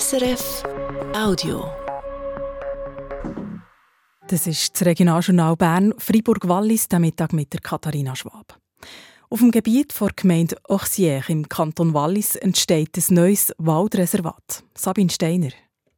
SRF Audio. Das ist das Regionaljournal Bern, Fribourg-Wallis, der Mittag mit der Katharina Schwab. Auf dem Gebiet der Gemeinde Orsières im Kanton Wallis entsteht ein neues Waldreservat. Sabine Steiner.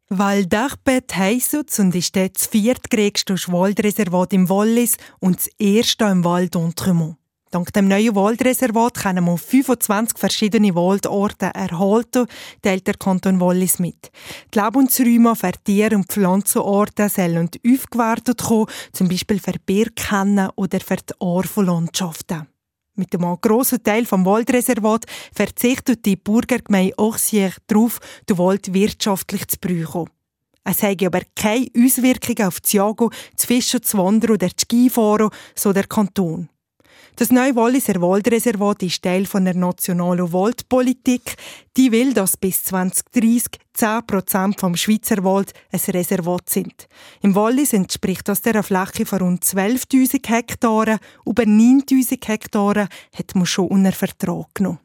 Val d'Arpet heisst und ist das viertgrößte Waldreservat im Wallis und das erste im Val d'Entremont. Dank dem neuen Waldreservat können wir 25 verschiedene Waldorte erhalten, teilt der Kanton Wallis mit. Die Lebensräume für Tier- und Pflanzenorte sollen aufgewertet kommen, zum Beispiel für Birkennen oder für die Orpholandschaften. Mit einem grossen Teil vom Waldreservat verzichtet die Burgergemeinde Orsières darauf, den Wald wirtschaftlich zu brauchen. Es habe aber keine Auswirkungen auf das Jagen, das Fischen, das Wandern oder das Skifahren, so der Kanton. Das neue Walliser Waldreservat ist Teil von der nationalen Waldpolitik. Die will, dass bis 2030 10 Prozent vom Schweizer Wald ein Reservat sind. Im Wallis entspricht das der Fläche von rund 12.000 Hektaren. Über 9.000 Hektaren hat man schon unter Vertrag genommen.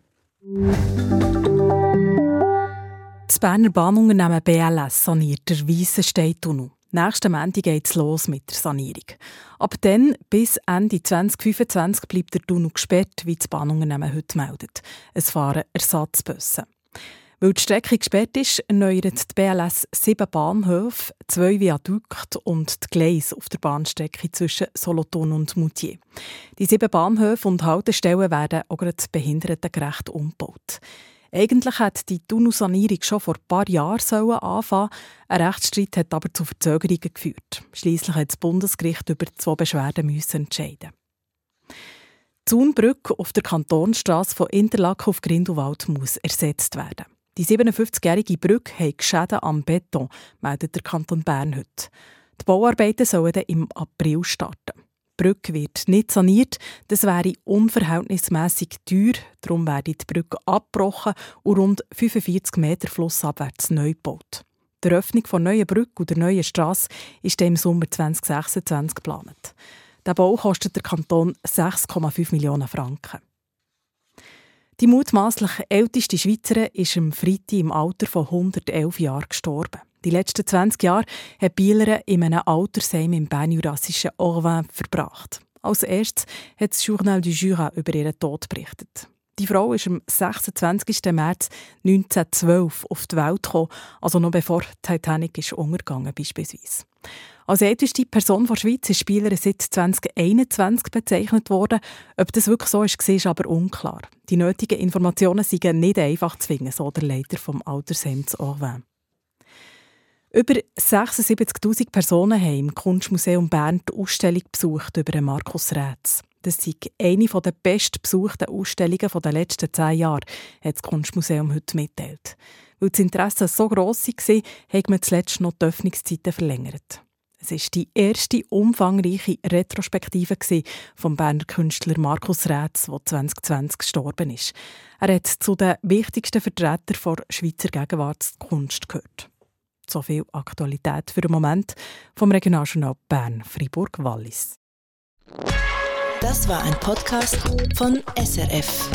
Das Berner Bahnunternehmen BLS saniert der Weissenstein-Tunnel. Nächsten Montag geht es los mit der Sanierung. Ab dann bis Ende 2025 bleibt der Tunnel gesperrt, wie das Bahnunternehmen heute meldet. Es fahren Ersatzbusse. Weil die Strecke gesperrt ist, erneuert die BLS sieben Bahnhöfe, zwei Viadukte und die Gleise auf der Bahnstrecke zwischen Solothurn und Moutier. Die sieben Bahnhöfe und Haltestellen werden auch behindertengerecht umgebaut. Eigentlich hätte die Tunnelsanierung schon vor ein paar Jahren anfangen Ein Rechtsstreit hat aber zu Verzögerungen geführt. Schließlich hat das Bundesgericht über zwei Beschwerden entscheiden. Die Zaunbrücke auf der Kantonstrasse von Interlaken auf Grindelwald muss ersetzt werden. Die 57-jährige Brücke hat Schäden am Beton, meldet der Kanton Bern heute. Die Bauarbeiten sollen im April starten. Brücke wird nicht saniert. Das wäre unverhältnismäßig teuer. Darum werde die Brücke abgebrochen und rund 45 Meter flussabwärts neu gebaut. Die Eröffnung der neuen Brücke und der neuen Strasse ist im Sommer 2026 geplant. Der Bau kostet der Kanton 6,5 Millionen Franken. Die mutmaßlich älteste Schweizerin ist am Freitag im Alter von 111 Jahren gestorben. Die letzten 20 Jahre hat Bieler in einem Altersheim im bernjurassischen Orvin verbracht. Als erstes hat das Journal du Jura über ihren Tod berichtet. Die Frau ist am 26. März 1912 auf die Welt gekommen, also noch bevor Titanic ist untergegangen beispielsweise. Als älteste Person der Schweiz ist Spieler seit 2021 bezeichnet worden. Ob das wirklich so ist, ist aber unklar. Die nötigen Informationen sind nicht einfach zu finden, so der Leiter vom Altersheim zu Orvin. Über 76.000 Personen haben im Kunstmuseum Bern die Ausstellung besucht über Markus Rätz. Das ist eine der bestbesuchten Ausstellungen der letzten zehn Jahre, hat das Kunstmuseum heute mitteilt. Weil das Interesse so gross war, hat man zuletzt noch die Öffnungszeiten verlängert. Es war die erste umfangreiche Retrospektive vom Berner Künstler Markus Rätz, der 2020 gestorben ist. Er hat zu den wichtigsten Vertretern der Schweizer Gegenwartskunst gehört. So viel Aktualität für den Moment vom Regionaljournal Bern, Fribourg, Wallis. Das war ein Podcast von SRF.